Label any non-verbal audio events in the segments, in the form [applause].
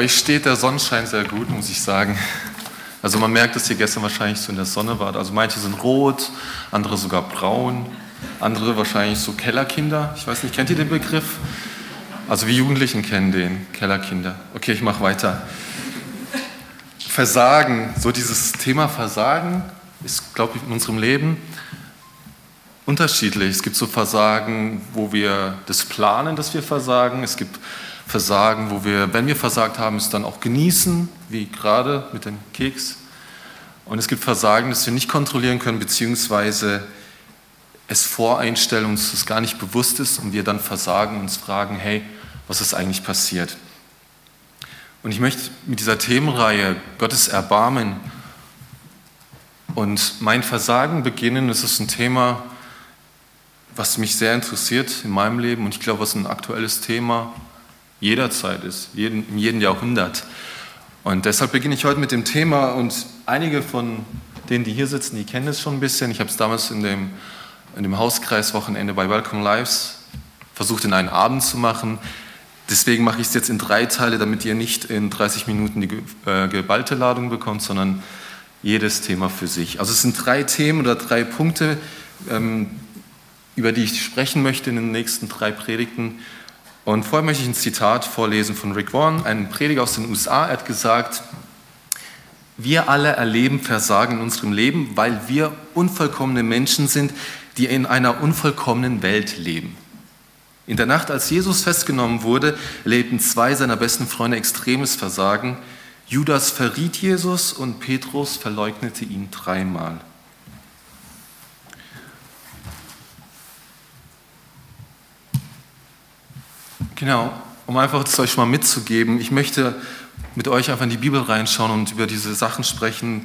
Euch steht der Sonnenschein sehr gut, muss ich sagen. Also man merkt, dass ihr gestern wahrscheinlich so in der Sonne wart. Also manche sind rot, andere sogar braun, andere wahrscheinlich so Kellerkinder. Ich weiß nicht, kennt ihr den Begriff? Also wir Jugendlichen kennen den, Kellerkinder. Okay, ich mache weiter. Versagen, so dieses Thema Versagen ist, glaube ich, in unserem Leben unterschiedlich. Es gibt so Versagen, wo wir das planen, dass wir versagen. Es gibt Versagen, wo wir, wenn wir versagt haben, es dann auch genießen, wie gerade mit dem Keks. Und es gibt Versagen, das wir nicht kontrollieren können, beziehungsweise es voreinstellen, uns das gar nicht bewusst ist und wir dann versagen und uns fragen, hey, was ist eigentlich passiert? Und ich möchte mit dieser Themenreihe Gottes Erbarmen und mein Versagen beginnen. Das ist ein Thema, was mich sehr interessiert in meinem Leben und ich glaube, was ein aktuelles Thema jederzeit ist, jeden, in jedem Jahrhundert. Und deshalb beginne ich heute mit dem Thema und einige von denen, die hier sitzen, die kennen es schon ein bisschen. Ich habe es damals in dem, in dem Hauskreiswochenende bei Welcome Lives versucht, in einen Abend zu machen. Deswegen mache ich es jetzt in drei Teile, damit ihr nicht in 30 Minuten die äh, geballte Ladung bekommt, sondern jedes Thema für sich. Also es sind drei Themen oder drei Punkte, ähm, über die ich sprechen möchte in den nächsten drei Predigten. Und vorher möchte ich ein Zitat vorlesen von Rick Warren, einem Prediger aus den USA. Er hat gesagt, wir alle erleben Versagen in unserem Leben, weil wir unvollkommene Menschen sind, die in einer unvollkommenen Welt leben. In der Nacht, als Jesus festgenommen wurde, erlebten zwei seiner besten Freunde extremes Versagen. Judas verriet Jesus und Petrus verleugnete ihn dreimal. Genau, um einfach das euch mal mitzugeben, ich möchte mit euch einfach in die Bibel reinschauen und über diese Sachen sprechen.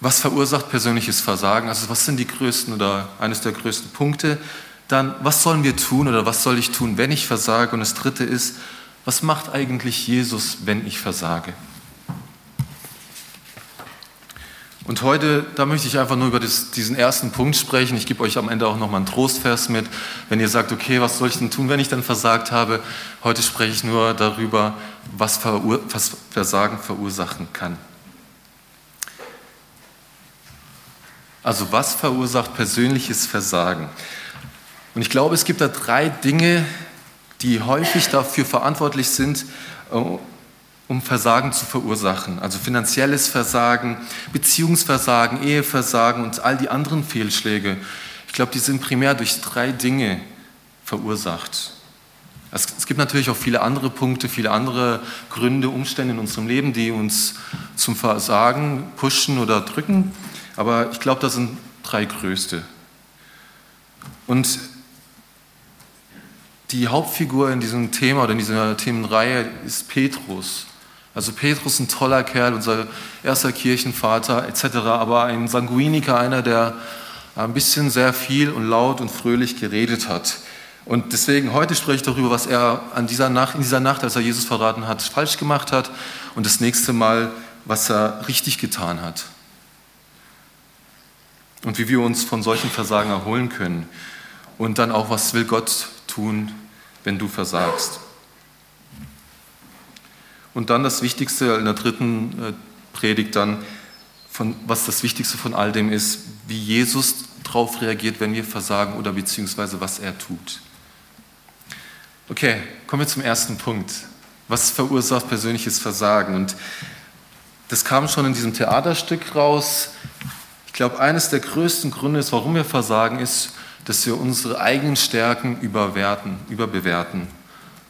Was verursacht persönliches Versagen? Also was sind die größten oder eines der größten Punkte? Dann, was sollen wir tun oder was soll ich tun, wenn ich versage? Und das dritte ist, was macht eigentlich Jesus, wenn ich versage? Und heute, da möchte ich einfach nur über das, diesen ersten Punkt sprechen. Ich gebe euch am Ende auch nochmal einen Trostvers mit. Wenn ihr sagt, okay, was soll ich denn tun, wenn ich dann versagt habe? Heute spreche ich nur darüber, was, Verur was Versagen verursachen kann. Also was verursacht persönliches Versagen? Und ich glaube, es gibt da drei Dinge, die häufig dafür verantwortlich sind, äh, um Versagen zu verursachen. Also finanzielles Versagen, Beziehungsversagen, Eheversagen und all die anderen Fehlschläge. Ich glaube, die sind primär durch drei Dinge verursacht. Es gibt natürlich auch viele andere Punkte, viele andere Gründe, Umstände in unserem Leben, die uns zum Versagen pushen oder drücken. Aber ich glaube, das sind drei größte. Und die Hauptfigur in diesem Thema oder in dieser Themenreihe ist Petrus. Also Petrus ein toller Kerl, unser erster Kirchenvater etc., aber ein Sanguiniker, einer, der ein bisschen sehr viel und laut und fröhlich geredet hat. Und deswegen heute spreche ich darüber, was er an dieser Nacht, in dieser Nacht, als er Jesus verraten hat, falsch gemacht hat und das nächste Mal, was er richtig getan hat. Und wie wir uns von solchen Versagen erholen können. Und dann auch, was will Gott tun, wenn du versagst. Und dann das Wichtigste in der dritten äh, Predigt dann, von, was das Wichtigste von all dem ist, wie Jesus darauf reagiert, wenn wir versagen oder beziehungsweise was er tut. Okay, kommen wir zum ersten Punkt. Was verursacht persönliches Versagen? Und das kam schon in diesem Theaterstück raus. Ich glaube, eines der größten Gründe, warum wir versagen, ist, dass wir unsere eigenen Stärken überwerten, überbewerten,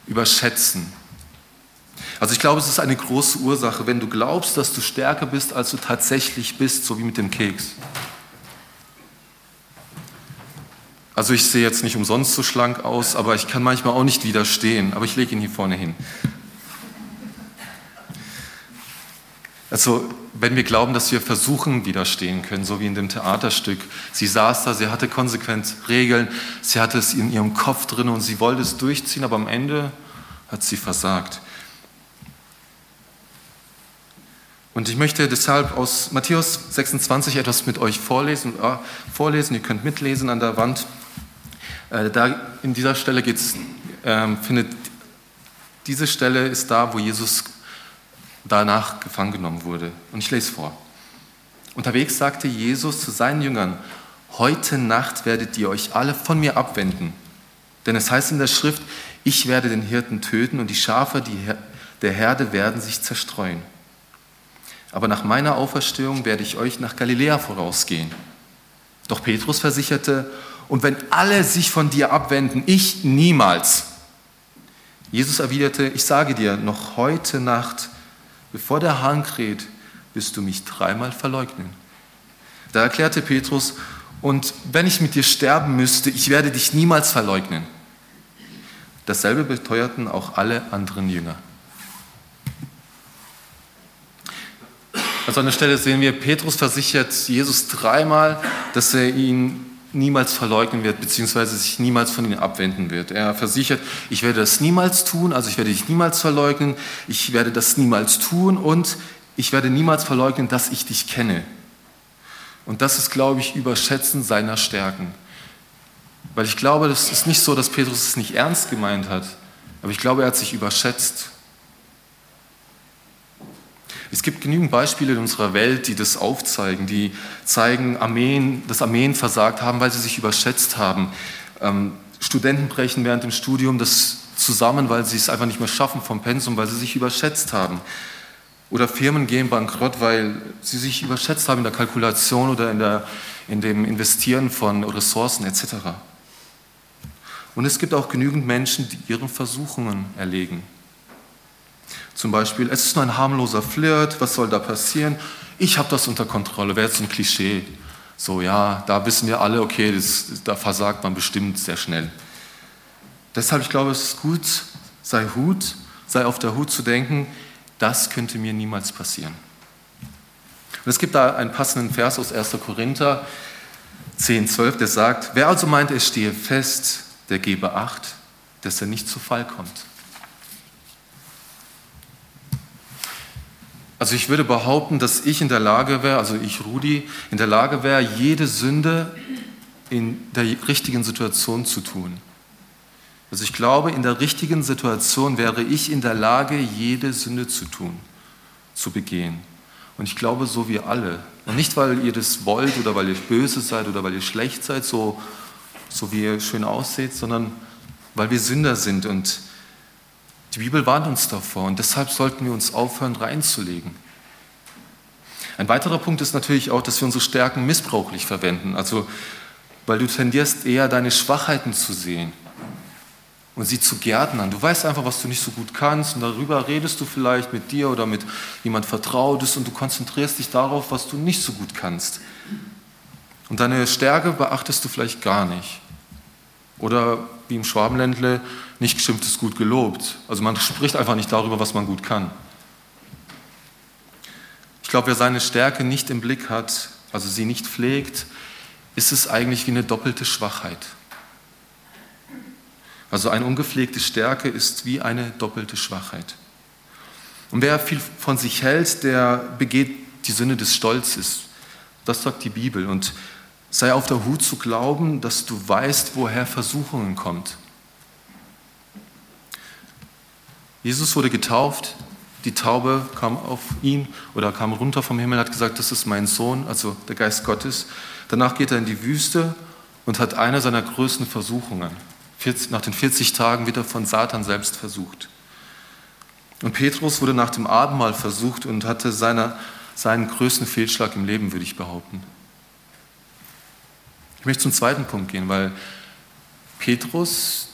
überschätzen. Also ich glaube, es ist eine große Ursache, wenn du glaubst, dass du stärker bist, als du tatsächlich bist, so wie mit dem Keks. Also ich sehe jetzt nicht umsonst so schlank aus, aber ich kann manchmal auch nicht widerstehen, aber ich lege ihn hier vorne hin. Also wenn wir glauben, dass wir Versuchen widerstehen können, so wie in dem Theaterstück. Sie saß da, sie hatte konsequent Regeln, sie hatte es in ihrem Kopf drin und sie wollte es durchziehen, aber am Ende hat sie versagt. Und ich möchte deshalb aus Matthäus 26 etwas mit euch vorlesen. Äh, vorlesen. Ihr könnt mitlesen an der Wand. Äh, da in dieser Stelle geht's, äh, findet Diese Stelle ist da, wo Jesus danach gefangen genommen wurde. Und ich lese vor. Unterwegs sagte Jesus zu seinen Jüngern, heute Nacht werdet ihr euch alle von mir abwenden. Denn es heißt in der Schrift, ich werde den Hirten töten und die Schafe der Herde werden sich zerstreuen. Aber nach meiner Auferstehung werde ich euch nach Galiläa vorausgehen. Doch Petrus versicherte, und wenn alle sich von dir abwenden, ich niemals. Jesus erwiderte, ich sage dir, noch heute Nacht, bevor der Hahn kräht, wirst du mich dreimal verleugnen. Da erklärte Petrus, und wenn ich mit dir sterben müsste, ich werde dich niemals verleugnen. Dasselbe beteuerten auch alle anderen Jünger. Also an der Stelle sehen wir, Petrus versichert Jesus dreimal, dass er ihn niemals verleugnen wird, beziehungsweise sich niemals von ihm abwenden wird. Er versichert, ich werde das niemals tun, also ich werde dich niemals verleugnen, ich werde das niemals tun und ich werde niemals verleugnen, dass ich dich kenne. Und das ist, glaube ich, Überschätzen seiner Stärken. Weil ich glaube, das ist nicht so, dass Petrus es nicht ernst gemeint hat, aber ich glaube, er hat sich überschätzt. Es gibt genügend Beispiele in unserer Welt, die das aufzeigen, die zeigen, Armeen, dass Armeen versagt haben, weil sie sich überschätzt haben. Ähm, Studenten brechen während dem Studium das zusammen, weil sie es einfach nicht mehr schaffen vom Pensum, weil sie sich überschätzt haben. Oder Firmen gehen bankrott, weil sie sich überschätzt haben in der Kalkulation oder in, der, in dem Investieren von Ressourcen etc. Und es gibt auch genügend Menschen, die ihren Versuchungen erlegen. Zum Beispiel, es ist nur ein harmloser Flirt, was soll da passieren? Ich habe das unter Kontrolle, wäre jetzt ein Klischee. So, ja, da wissen wir alle, okay, das, da versagt man bestimmt sehr schnell. Deshalb, ich glaube, es ist gut, sei Hut, sei auf der Hut zu denken, das könnte mir niemals passieren. Und es gibt da einen passenden Vers aus 1. Korinther 10, 12, der sagt, wer also meint, er stehe fest, der gebe Acht, dass er nicht zu Fall kommt. Also ich würde behaupten, dass ich in der Lage wäre, also ich Rudi, in der Lage wäre, jede Sünde in der richtigen Situation zu tun. Also ich glaube, in der richtigen Situation wäre ich in der Lage, jede Sünde zu tun, zu begehen. Und ich glaube, so wie alle. Und nicht, weil ihr das wollt oder weil ihr böse seid oder weil ihr schlecht seid, so, so wie ihr schön ausseht, sondern weil wir Sünder sind und die Bibel warnt uns davor und deshalb sollten wir uns aufhören reinzulegen. Ein weiterer Punkt ist natürlich auch, dass wir unsere Stärken missbrauchlich verwenden. Also, weil du tendierst eher deine Schwachheiten zu sehen und sie zu gärtnern. Du weißt einfach, was du nicht so gut kannst und darüber redest du vielleicht mit dir oder mit jemand Vertrautes und du konzentrierst dich darauf, was du nicht so gut kannst. Und deine Stärke beachtest du vielleicht gar nicht. Oder wie im Schwabenländle, nicht geschimpft ist gut gelobt. Also man [laughs] spricht einfach nicht darüber, was man gut kann. Ich glaube, wer seine Stärke nicht im Blick hat, also sie nicht pflegt, ist es eigentlich wie eine doppelte Schwachheit. Also eine ungepflegte Stärke ist wie eine doppelte Schwachheit. Und wer viel von sich hält, der begeht die Sünde des Stolzes. Das sagt die Bibel. Und sei auf der Hut zu glauben, dass du weißt, woher Versuchungen kommt. Jesus wurde getauft, die Taube kam auf ihn oder kam runter vom Himmel, hat gesagt, das ist mein Sohn, also der Geist Gottes. Danach geht er in die Wüste und hat eine seiner größten Versuchungen. Nach den 40 Tagen wird er von Satan selbst versucht. Und Petrus wurde nach dem Abendmahl versucht und hatte seine, seinen größten Fehlschlag im Leben, würde ich behaupten. Ich möchte zum zweiten Punkt gehen, weil Petrus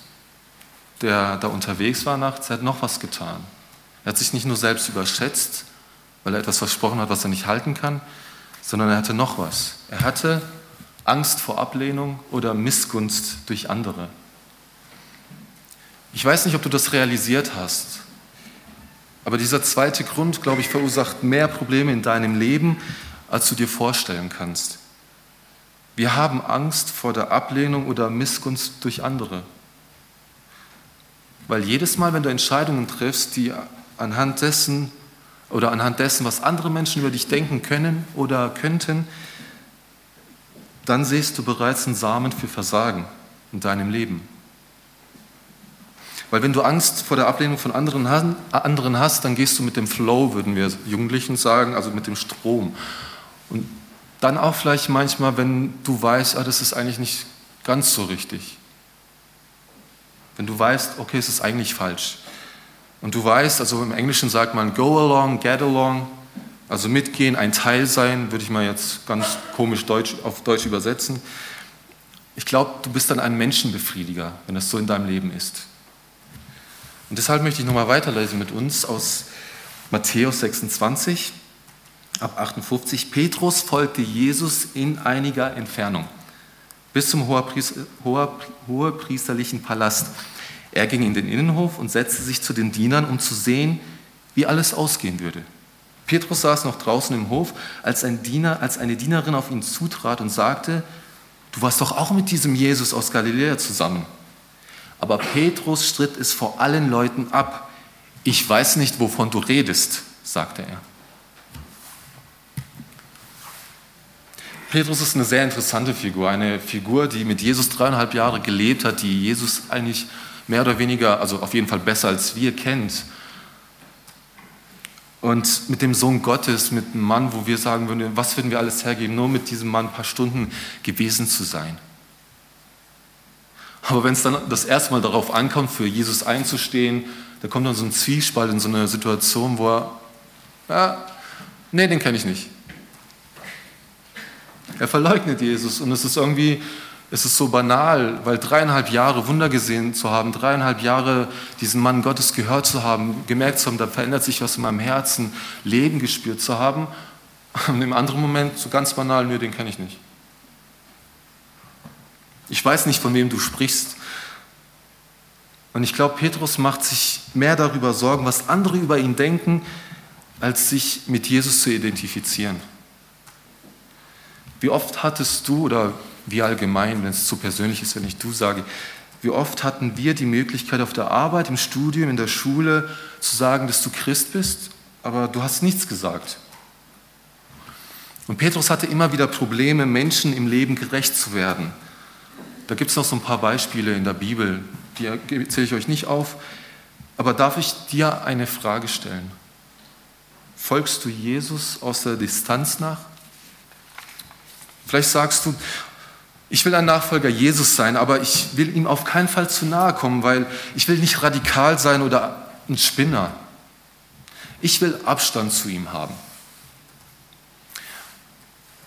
der da unterwegs war nachts, hat noch was getan. Er hat sich nicht nur selbst überschätzt, weil er etwas versprochen hat, was er nicht halten kann, sondern er hatte noch was. Er hatte Angst vor Ablehnung oder Missgunst durch andere. Ich weiß nicht, ob du das realisiert hast, aber dieser zweite Grund, glaube ich, verursacht mehr Probleme in deinem Leben, als du dir vorstellen kannst. Wir haben Angst vor der Ablehnung oder Missgunst durch andere. Weil jedes Mal, wenn du Entscheidungen triffst, die anhand dessen oder anhand dessen, was andere Menschen über dich denken können oder könnten, dann siehst du bereits einen Samen für Versagen in deinem Leben. Weil wenn du Angst vor der Ablehnung von anderen, hast, dann gehst du mit dem Flow, würden wir Jugendlichen sagen, also mit dem Strom. Und dann auch vielleicht manchmal, wenn du weißt, ah, das ist eigentlich nicht ganz so richtig. Wenn du weißt, okay, es ist eigentlich falsch. Und du weißt, also im Englischen sagt man go along, get along, also mitgehen, ein Teil sein, würde ich mal jetzt ganz komisch Deutsch, auf Deutsch übersetzen. Ich glaube, du bist dann ein Menschenbefriediger, wenn das so in deinem Leben ist. Und deshalb möchte ich nochmal weiterlesen mit uns aus Matthäus 26 ab 58. Petrus folgte Jesus in einiger Entfernung bis zum hohepriesterlichen Palast. Er ging in den Innenhof und setzte sich zu den Dienern, um zu sehen, wie alles ausgehen würde. Petrus saß noch draußen im Hof, als, ein Diener, als eine Dienerin auf ihn zutrat und sagte, du warst doch auch mit diesem Jesus aus Galiläa zusammen. Aber Petrus stritt es vor allen Leuten ab. Ich weiß nicht, wovon du redest, sagte er. Petrus ist eine sehr interessante Figur, eine Figur, die mit Jesus dreieinhalb Jahre gelebt hat, die Jesus eigentlich mehr oder weniger, also auf jeden Fall besser als wir kennt. Und mit dem Sohn Gottes, mit einem Mann, wo wir sagen würden, was würden wir alles hergeben, nur mit diesem Mann ein paar Stunden gewesen zu sein. Aber wenn es dann das erste Mal darauf ankommt, für Jesus einzustehen, da kommt dann so ein Zwiespalt in so eine Situation, wo er, ja, nee, den kenne ich nicht. Er verleugnet Jesus und es ist irgendwie, es ist so banal, weil dreieinhalb Jahre Wunder gesehen zu haben, dreieinhalb Jahre diesen Mann Gottes gehört zu haben, gemerkt zu haben, da verändert sich was in meinem Herzen, Leben gespürt zu haben. Und im anderen Moment so ganz banal, nö, den kenne ich nicht. Ich weiß nicht, von wem du sprichst. Und ich glaube, Petrus macht sich mehr darüber Sorgen, was andere über ihn denken, als sich mit Jesus zu identifizieren. Wie oft hattest du, oder wie allgemein, wenn es zu persönlich ist, wenn ich du sage, wie oft hatten wir die Möglichkeit auf der Arbeit, im Studium, in der Schule zu sagen, dass du Christ bist, aber du hast nichts gesagt. Und Petrus hatte immer wieder Probleme, Menschen im Leben gerecht zu werden. Da gibt es noch so ein paar Beispiele in der Bibel, die zähle ich euch nicht auf. Aber darf ich dir eine Frage stellen? Folgst du Jesus aus der Distanz nach? Vielleicht sagst du, ich will ein Nachfolger Jesus sein, aber ich will ihm auf keinen Fall zu nahe kommen, weil ich will nicht radikal sein oder ein Spinner. Ich will Abstand zu ihm haben.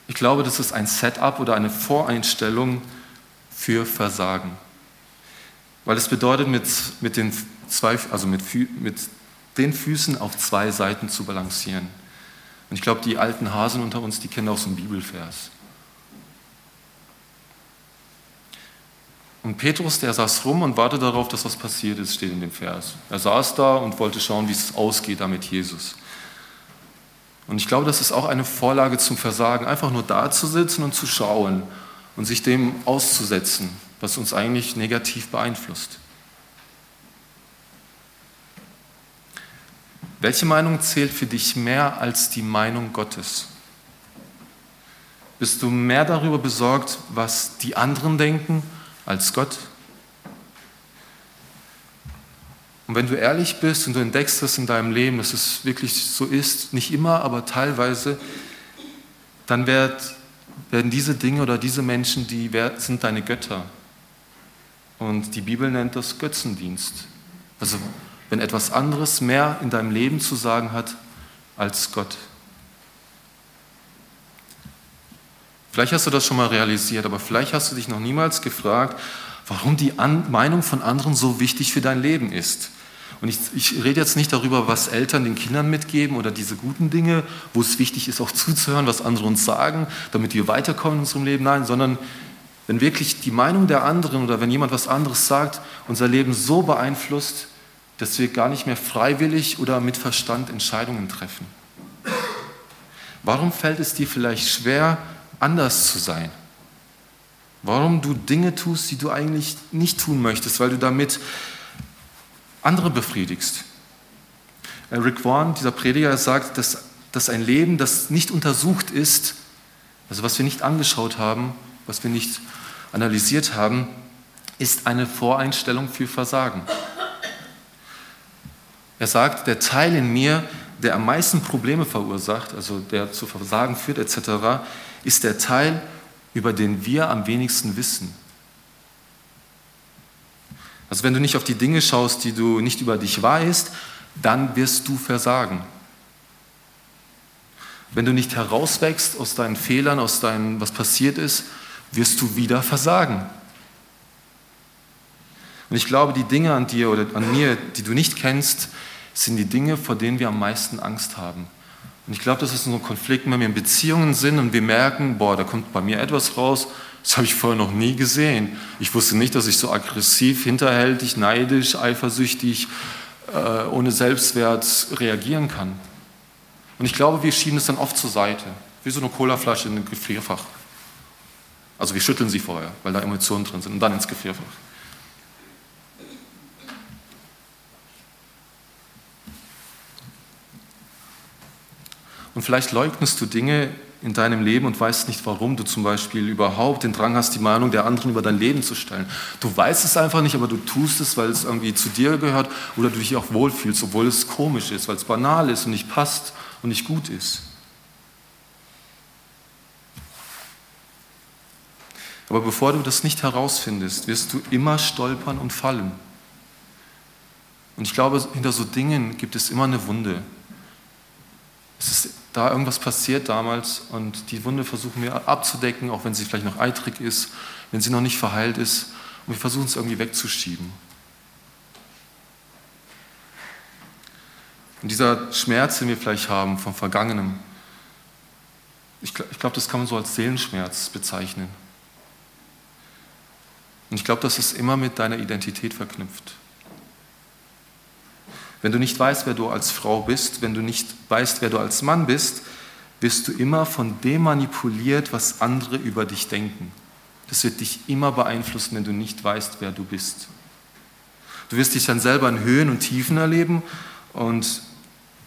Ich glaube, das ist ein Setup oder eine Voreinstellung für Versagen. Weil es bedeutet, mit, mit, den, zwei, also mit, mit den Füßen auf zwei Seiten zu balancieren. Und ich glaube, die alten Hasen unter uns, die kennen auch so einen Bibelvers. Und Petrus, der saß rum und wartete darauf, dass was passiert ist, steht in dem Vers. Er saß da und wollte schauen, wie es ausgeht da mit Jesus. Und ich glaube, das ist auch eine Vorlage zum Versagen, einfach nur da zu sitzen und zu schauen und sich dem auszusetzen, was uns eigentlich negativ beeinflusst. Welche Meinung zählt für dich mehr als die Meinung Gottes? Bist du mehr darüber besorgt, was die anderen denken als Gott. Und wenn du ehrlich bist und du entdeckst das in deinem Leben, dass es wirklich so ist, nicht immer, aber teilweise, dann werd, werden diese Dinge oder diese Menschen, die sind deine Götter. Und die Bibel nennt das Götzendienst. Also wenn etwas anderes mehr in deinem Leben zu sagen hat als Gott. Vielleicht hast du das schon mal realisiert, aber vielleicht hast du dich noch niemals gefragt, warum die An Meinung von anderen so wichtig für dein Leben ist. Und ich, ich, rede jetzt nicht darüber, was Eltern den Kindern mitgeben oder diese guten Dinge, wo es wichtig ist, auch [laughs] zuzuhören, was andere uns sagen, damit wir weiterkommen in unserem Leben. Nein, sondern wenn wirklich die Meinung der anderen oder wenn jemand was anderes sagt, unser Leben so beeinflusst, dass wir gar nicht mehr freiwillig oder mit Verstand Entscheidungen treffen. Warum fällt es dir vielleicht schwer, anders zu sein. Warum du Dinge tust, die du eigentlich nicht tun möchtest, weil du damit andere befriedigst. Rick Warren, dieser Prediger, sagt, dass, dass ein Leben, das nicht untersucht ist, also was wir nicht angeschaut haben, was wir nicht analysiert haben, ist eine Voreinstellung für Versagen. Er sagt, der Teil in mir, der am meisten Probleme verursacht, also der zu Versagen führt etc., ist der Teil, über den wir am wenigsten wissen. Also wenn du nicht auf die Dinge schaust, die du nicht über dich weißt, dann wirst du versagen. Wenn du nicht herauswächst aus deinen Fehlern, aus deinem, was passiert ist, wirst du wieder versagen. Und ich glaube, die Dinge an dir oder an mir, die du nicht kennst, sind die Dinge, vor denen wir am meisten Angst haben. Und ich glaube, das ist so ein Konflikt, wenn wir in Beziehungen sind und wir merken, boah, da kommt bei mir etwas raus, das habe ich vorher noch nie gesehen. Ich wusste nicht, dass ich so aggressiv, hinterhältig, neidisch, eifersüchtig, äh, ohne Selbstwert reagieren kann. Und ich glaube, wir schieben es dann oft zur Seite, wie so eine Colaflasche in ein Gefrierfach. Also wir schütteln sie vorher, weil da Emotionen drin sind und dann ins Gefrierfach. Und vielleicht leugnest du Dinge in deinem Leben und weißt nicht, warum du zum Beispiel überhaupt den Drang hast, die Meinung der anderen über dein Leben zu stellen. Du weißt es einfach nicht, aber du tust es, weil es irgendwie zu dir gehört oder du dich auch wohlfühlst, obwohl es komisch ist, weil es banal ist und nicht passt und nicht gut ist. Aber bevor du das nicht herausfindest, wirst du immer stolpern und fallen. Und ich glaube, hinter so Dingen gibt es immer eine Wunde. Es ist da irgendwas passiert damals und die Wunde versuchen wir abzudecken, auch wenn sie vielleicht noch eitrig ist, wenn sie noch nicht verheilt ist. Und wir versuchen es irgendwie wegzuschieben. Und dieser Schmerz, den wir vielleicht haben vom Vergangenen, ich glaube, glaub, das kann man so als Seelenschmerz bezeichnen. Und ich glaube, das ist immer mit deiner Identität verknüpft. Wenn du nicht weißt, wer du als Frau bist, wenn du nicht weißt, wer du als Mann bist, wirst du immer von dem manipuliert, was andere über dich denken. Das wird dich immer beeinflussen, wenn du nicht weißt, wer du bist. Du wirst dich dann selber in Höhen und Tiefen erleben und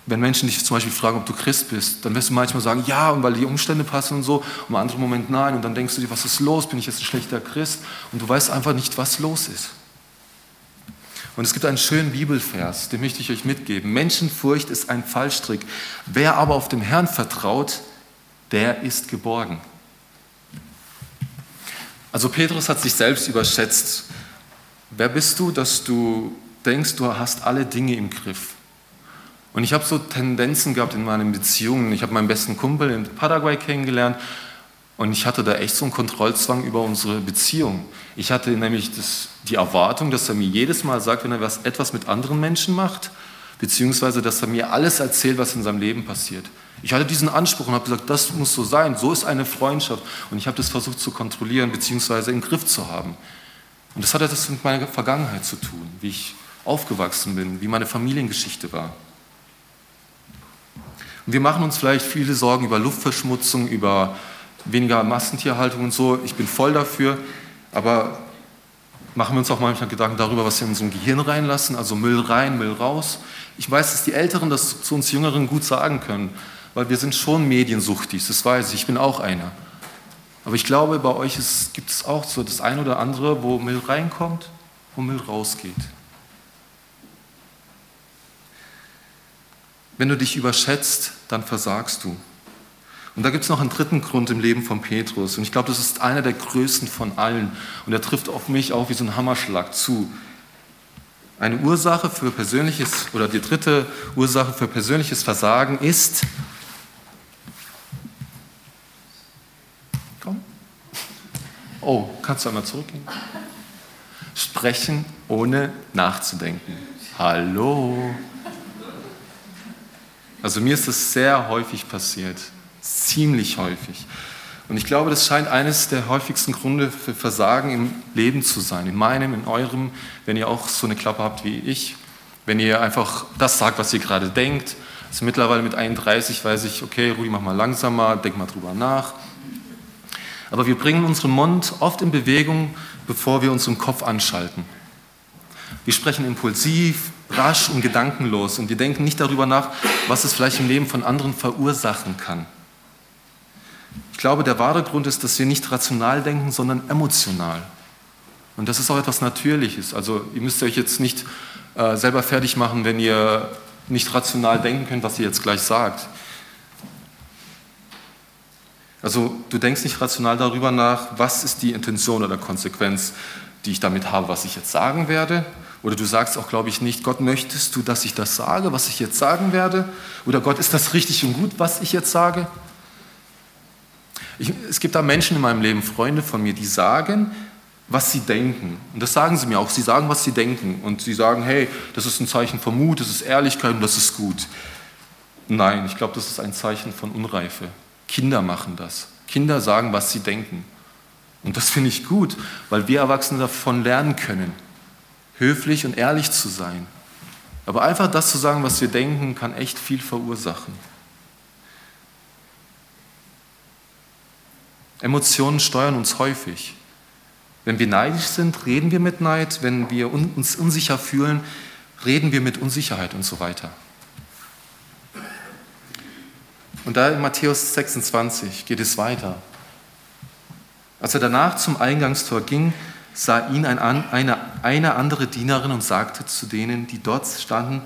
wenn Menschen dich zum Beispiel fragen, ob du Christ bist, dann wirst du manchmal sagen, ja, und weil die Umstände passen und so, und im anderen Moment nein, und dann denkst du dir, was ist los, bin ich jetzt ein schlechter Christ? Und du weißt einfach nicht, was los ist. Und es gibt einen schönen Bibelvers, den möchte ich euch mitgeben. Menschenfurcht ist ein Fallstrick. Wer aber auf dem Herrn vertraut, der ist geborgen. Also Petrus hat sich selbst überschätzt. Wer bist du, dass du denkst, du hast alle Dinge im Griff? Und ich habe so Tendenzen gehabt in meinen Beziehungen. Ich habe meinen besten Kumpel in Paraguay kennengelernt und ich hatte da echt so einen Kontrollzwang über unsere Beziehung. Ich hatte nämlich das, die Erwartung, dass er mir jedes Mal sagt, wenn er was, etwas mit anderen Menschen macht, beziehungsweise dass er mir alles erzählt, was in seinem Leben passiert. Ich hatte diesen Anspruch und habe gesagt, das muss so sein, so ist eine Freundschaft. Und ich habe das versucht zu kontrollieren, beziehungsweise im Griff zu haben. Und das hat etwas mit meiner Vergangenheit zu tun, wie ich aufgewachsen bin, wie meine Familiengeschichte war. Und wir machen uns vielleicht viele Sorgen über Luftverschmutzung, über weniger Massentierhaltung und so. Ich bin voll dafür. Aber machen wir uns auch manchmal Gedanken darüber, was wir in unserem Gehirn reinlassen, also Müll rein, Müll raus. Ich weiß, dass die Älteren das zu uns Jüngeren gut sagen können, weil wir sind schon mediensuchtig, das weiß ich, ich bin auch einer. Aber ich glaube, bei euch ist, gibt es auch so das eine oder andere, wo Müll reinkommt, wo Müll rausgeht. Wenn du dich überschätzt, dann versagst du. Und da gibt es noch einen dritten Grund im Leben von Petrus. Und ich glaube, das ist einer der größten von allen. Und er trifft auf mich auch wie so ein Hammerschlag zu. Eine Ursache für persönliches, oder die dritte Ursache für persönliches Versagen ist, komm, oh, kannst du einmal zurückgehen? Sprechen ohne nachzudenken. Hallo. Also mir ist das sehr häufig passiert ziemlich häufig. Und ich glaube, das scheint eines der häufigsten Gründe für Versagen im Leben zu sein. In meinem, in eurem, wenn ihr auch so eine Klappe habt wie ich. Wenn ihr einfach das sagt, was ihr gerade denkt. Also mittlerweile mit 31 weiß ich, okay, Rudi, mach mal langsamer, denk mal drüber nach. Aber wir bringen unseren Mund oft in Bewegung, bevor wir unseren Kopf anschalten. Wir sprechen impulsiv, rasch und gedankenlos und wir denken nicht darüber nach, was es vielleicht im Leben von anderen verursachen kann. Ich glaube, der wahre Grund ist, dass wir nicht rational denken, sondern emotional. Und das ist auch etwas Natürliches. Also ihr müsst euch jetzt nicht äh, selber fertig machen, wenn ihr nicht rational denken könnt, was ihr jetzt gleich sagt. Also du denkst nicht rational darüber nach, was ist die Intention oder Konsequenz, die ich damit habe, was ich jetzt sagen werde. Oder du sagst auch, glaube ich, nicht, Gott, möchtest du, dass ich das sage, was ich jetzt sagen werde? Oder Gott, ist das richtig und gut, was ich jetzt sage? Ich, es gibt da Menschen in meinem Leben, Freunde von mir, die sagen, was sie denken. Und das sagen sie mir auch. Sie sagen, was sie denken. Und sie sagen, hey, das ist ein Zeichen von Mut, das ist Ehrlichkeit und das ist gut. Nein, ich glaube, das ist ein Zeichen von Unreife. Kinder machen das. Kinder sagen, was sie denken. Und das finde ich gut, weil wir Erwachsene davon lernen können, höflich und ehrlich zu sein. Aber einfach das zu sagen, was wir denken, kann echt viel verursachen. Emotionen steuern uns häufig. Wenn wir neidisch sind, reden wir mit Neid. Wenn wir uns unsicher fühlen, reden wir mit Unsicherheit und so weiter. Und da in Matthäus 26 geht es weiter. Als er danach zum Eingangstor ging, sah ihn ein, eine, eine andere Dienerin und sagte zu denen, die dort standen,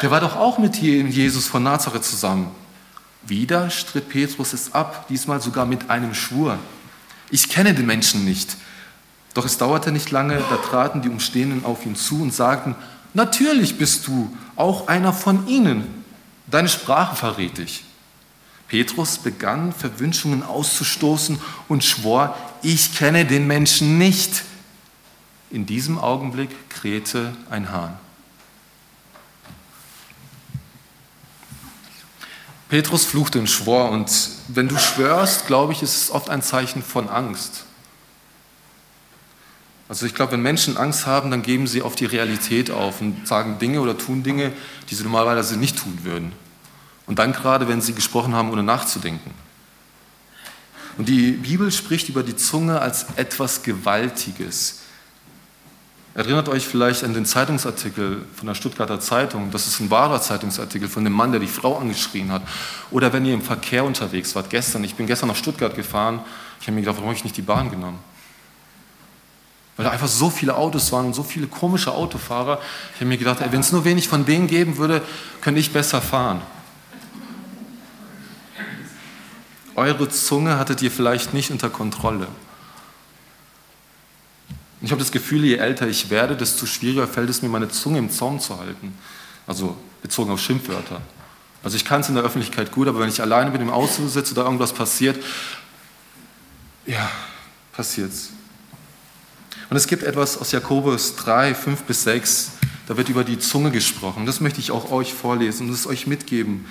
der war doch auch mit Jesus von Nazareth zusammen. Wieder stritt Petrus es ab, diesmal sogar mit einem Schwur. Ich kenne den Menschen nicht. Doch es dauerte nicht lange, da traten die Umstehenden auf ihn zu und sagten, natürlich bist du auch einer von ihnen. Deine Sprache verrät dich. Petrus begann Verwünschungen auszustoßen und schwor, ich kenne den Menschen nicht. In diesem Augenblick krähte ein Hahn. Petrus fluchte und schwor und wenn du schwörst, glaube ich, ist es oft ein Zeichen von Angst. Also ich glaube, wenn Menschen Angst haben, dann geben sie auf die Realität auf und sagen Dinge oder tun Dinge, die sie normalerweise nicht tun würden. Und dann gerade, wenn sie gesprochen haben, ohne nachzudenken. Und die Bibel spricht über die Zunge als etwas Gewaltiges. Erinnert euch vielleicht an den Zeitungsartikel von der Stuttgarter Zeitung. Das ist ein wahrer Zeitungsartikel von dem Mann, der die Frau angeschrien hat. Oder wenn ihr im Verkehr unterwegs wart, gestern. Ich bin gestern nach Stuttgart gefahren. Ich habe mir gedacht, warum habe ich nicht die Bahn genommen? Weil da einfach so viele Autos waren und so viele komische Autofahrer. Ich habe mir gedacht, wenn es nur wenig von denen geben würde, könnte ich besser fahren. Eure Zunge hattet ihr vielleicht nicht unter Kontrolle. Ich habe das Gefühl, je älter ich werde, desto schwieriger fällt es mir, meine Zunge im Zaum zu halten. Also bezogen auf Schimpfwörter. Also ich kann es in der Öffentlichkeit gut, aber wenn ich alleine mit dem Auto sitze oder irgendwas passiert, ja, passiert's. Und es gibt etwas aus Jakobus 3, 5 bis 6, da wird über die Zunge gesprochen. Das möchte ich auch euch vorlesen und es euch mitgeben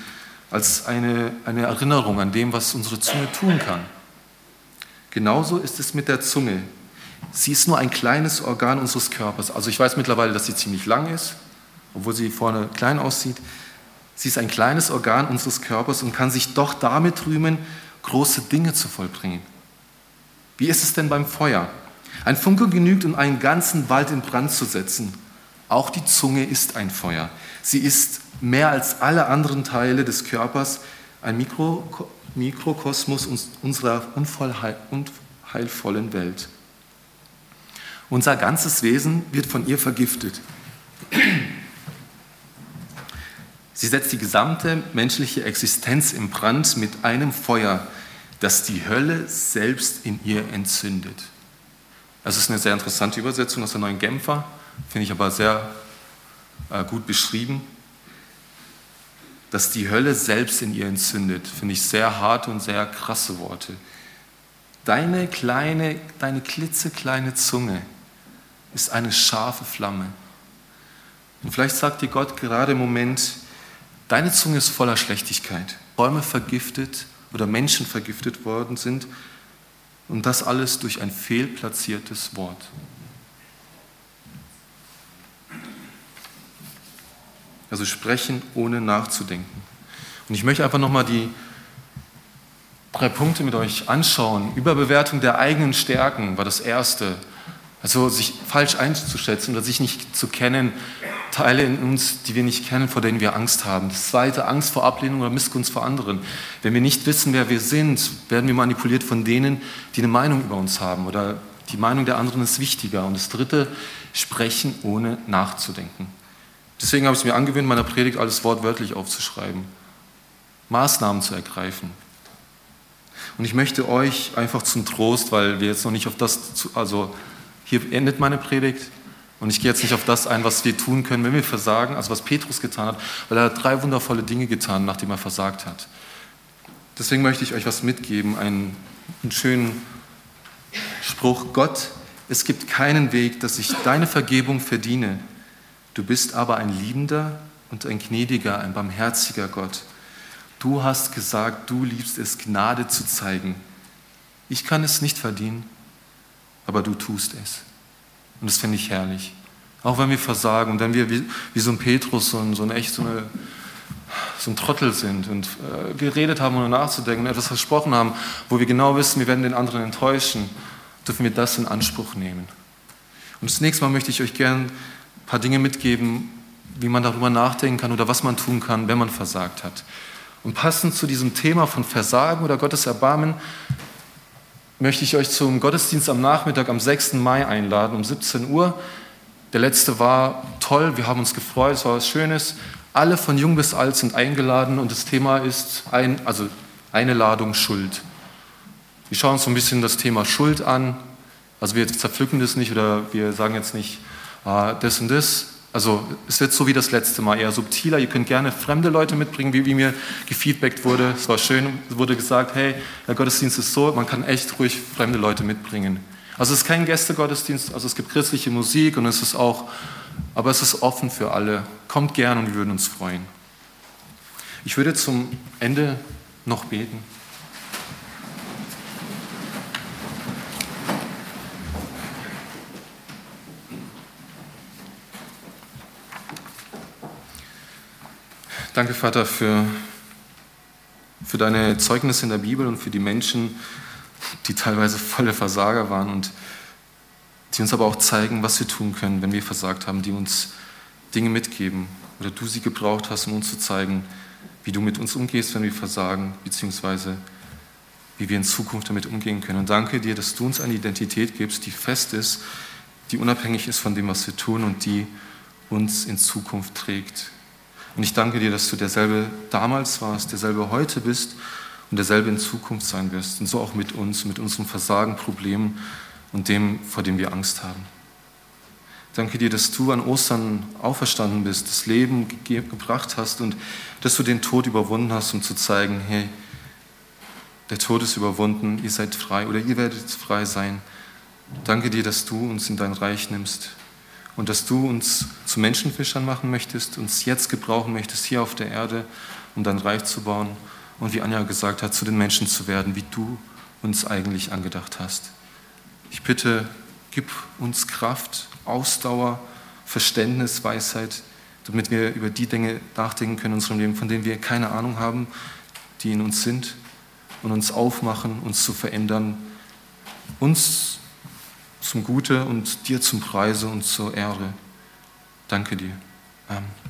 als eine, eine Erinnerung an dem, was unsere Zunge tun kann. Genauso ist es mit der Zunge. Sie ist nur ein kleines Organ unseres Körpers. Also ich weiß mittlerweile, dass sie ziemlich lang ist, obwohl sie vorne klein aussieht. Sie ist ein kleines Organ unseres Körpers und kann sich doch damit rühmen, große Dinge zu vollbringen. Wie ist es denn beim Feuer? Ein Funke genügt, um einen ganzen Wald in Brand zu setzen. Auch die Zunge ist ein Feuer. Sie ist mehr als alle anderen Teile des Körpers ein Mikro, Mikrokosmos unserer unheilvollen Welt. Unser ganzes Wesen wird von ihr vergiftet. Sie setzt die gesamte menschliche Existenz in Brand mit einem Feuer, das die Hölle selbst in ihr entzündet. Das ist eine sehr interessante Übersetzung aus der neuen Genfer, finde ich aber sehr äh, gut beschrieben dass die Hölle selbst in ihr entzündet, finde ich sehr harte und sehr krasse Worte. Deine kleine, deine klitzekleine Zunge ist eine scharfe Flamme. Und vielleicht sagt dir Gott gerade im Moment, deine Zunge ist voller Schlechtigkeit. Bäume vergiftet oder Menschen vergiftet worden sind und das alles durch ein fehlplatziertes Wort. Also sprechen ohne nachzudenken. Und ich möchte einfach nochmal die drei Punkte mit euch anschauen. Überbewertung der eigenen Stärken war das erste. Also sich falsch einzuschätzen oder sich nicht zu kennen, Teile in uns, die wir nicht kennen, vor denen wir Angst haben. Das zweite, Angst vor Ablehnung oder Missgunst vor anderen. Wenn wir nicht wissen, wer wir sind, werden wir manipuliert von denen, die eine Meinung über uns haben oder die Meinung der anderen ist wichtiger. Und das dritte, sprechen ohne nachzudenken. Deswegen habe ich es mir angewöhnt, meiner Predigt alles wortwörtlich aufzuschreiben, Maßnahmen zu ergreifen. Und ich möchte euch einfach zum Trost, weil wir jetzt noch nicht auf das, also hier endet meine Predigt und ich gehe jetzt nicht auf das ein, was wir tun können, wenn wir versagen, also was Petrus getan hat, weil er hat drei wundervolle Dinge getan, nachdem er versagt hat. Deswegen möchte ich euch was mitgeben, einen, einen schönen Spruch. Gott, es gibt keinen Weg, dass ich deine Vergebung verdiene. Du bist aber ein liebender und ein gnädiger, ein barmherziger Gott. Du hast gesagt, du liebst es, Gnade zu zeigen. Ich kann es nicht verdienen, aber du tust es. Und das finde ich herrlich. Auch wenn wir versagen und wenn wir wie, wie so ein Petrus, so ein, so ein echt so, eine, so ein Trottel sind und äh, geredet haben, ohne nachzudenken und etwas versprochen haben, wo wir genau wissen, wir werden den anderen enttäuschen, dürfen wir das in Anspruch nehmen. Und das nächste Mal möchte ich euch gerne ein paar Dinge mitgeben, wie man darüber nachdenken kann oder was man tun kann, wenn man versagt hat. Und passend zu diesem Thema von Versagen oder Gottes Erbarmen möchte ich euch zum Gottesdienst am Nachmittag am 6. Mai einladen um 17 Uhr. Der letzte war toll, wir haben uns gefreut, es war was Schönes. Alle von jung bis alt sind eingeladen und das Thema ist ein, also eine Ladung Schuld. Wir schauen uns so ein bisschen das Thema Schuld an. Also wir zerpflücken das nicht oder wir sagen jetzt nicht ah, das und das. Also es wird so wie das letzte Mal, eher subtiler. Ihr könnt gerne fremde Leute mitbringen, wie, wie mir gefeedbackt wurde. Es war schön, wurde gesagt, hey, der Gottesdienst ist so, man kann echt ruhig fremde Leute mitbringen. Also es ist kein Gästegottesdienst, also es gibt christliche Musik und es ist auch, aber es ist offen für alle. Kommt gern und wir würden uns freuen. Ich würde zum Ende noch beten. Danke, Vater, für, für deine Zeugnisse in der Bibel und für die Menschen, die teilweise volle Versager waren und die uns aber auch zeigen, was wir tun können, wenn wir versagt haben, die uns Dinge mitgeben oder du sie gebraucht hast, um uns zu zeigen, wie du mit uns umgehst, wenn wir versagen, beziehungsweise wie wir in Zukunft damit umgehen können. Und danke dir, dass du uns eine Identität gibst, die fest ist, die unabhängig ist von dem, was wir tun und die uns in Zukunft trägt. Und ich danke dir, dass du derselbe damals warst, derselbe heute bist und derselbe in Zukunft sein wirst. Und so auch mit uns, mit unserem Versagen, Problemen und dem, vor dem wir Angst haben. Danke dir, dass du an Ostern auferstanden bist, das Leben ge gebracht hast und dass du den Tod überwunden hast, um zu zeigen, hey, der Tod ist überwunden, ihr seid frei oder ihr werdet frei sein. Danke dir, dass du uns in dein Reich nimmst und dass du uns zu Menschenfischern machen möchtest, uns jetzt gebrauchen möchtest hier auf der Erde, um dein Reich zu bauen und wie Anja gesagt hat, zu den Menschen zu werden, wie du uns eigentlich angedacht hast. Ich bitte, gib uns Kraft, Ausdauer, Verständnis, Weisheit, damit wir über die Dinge nachdenken können in unserem Leben, von denen wir keine Ahnung haben, die in uns sind und uns aufmachen, uns zu verändern, uns zum Gute und dir zum Preise und zur Ehre. Danke dir. Amen.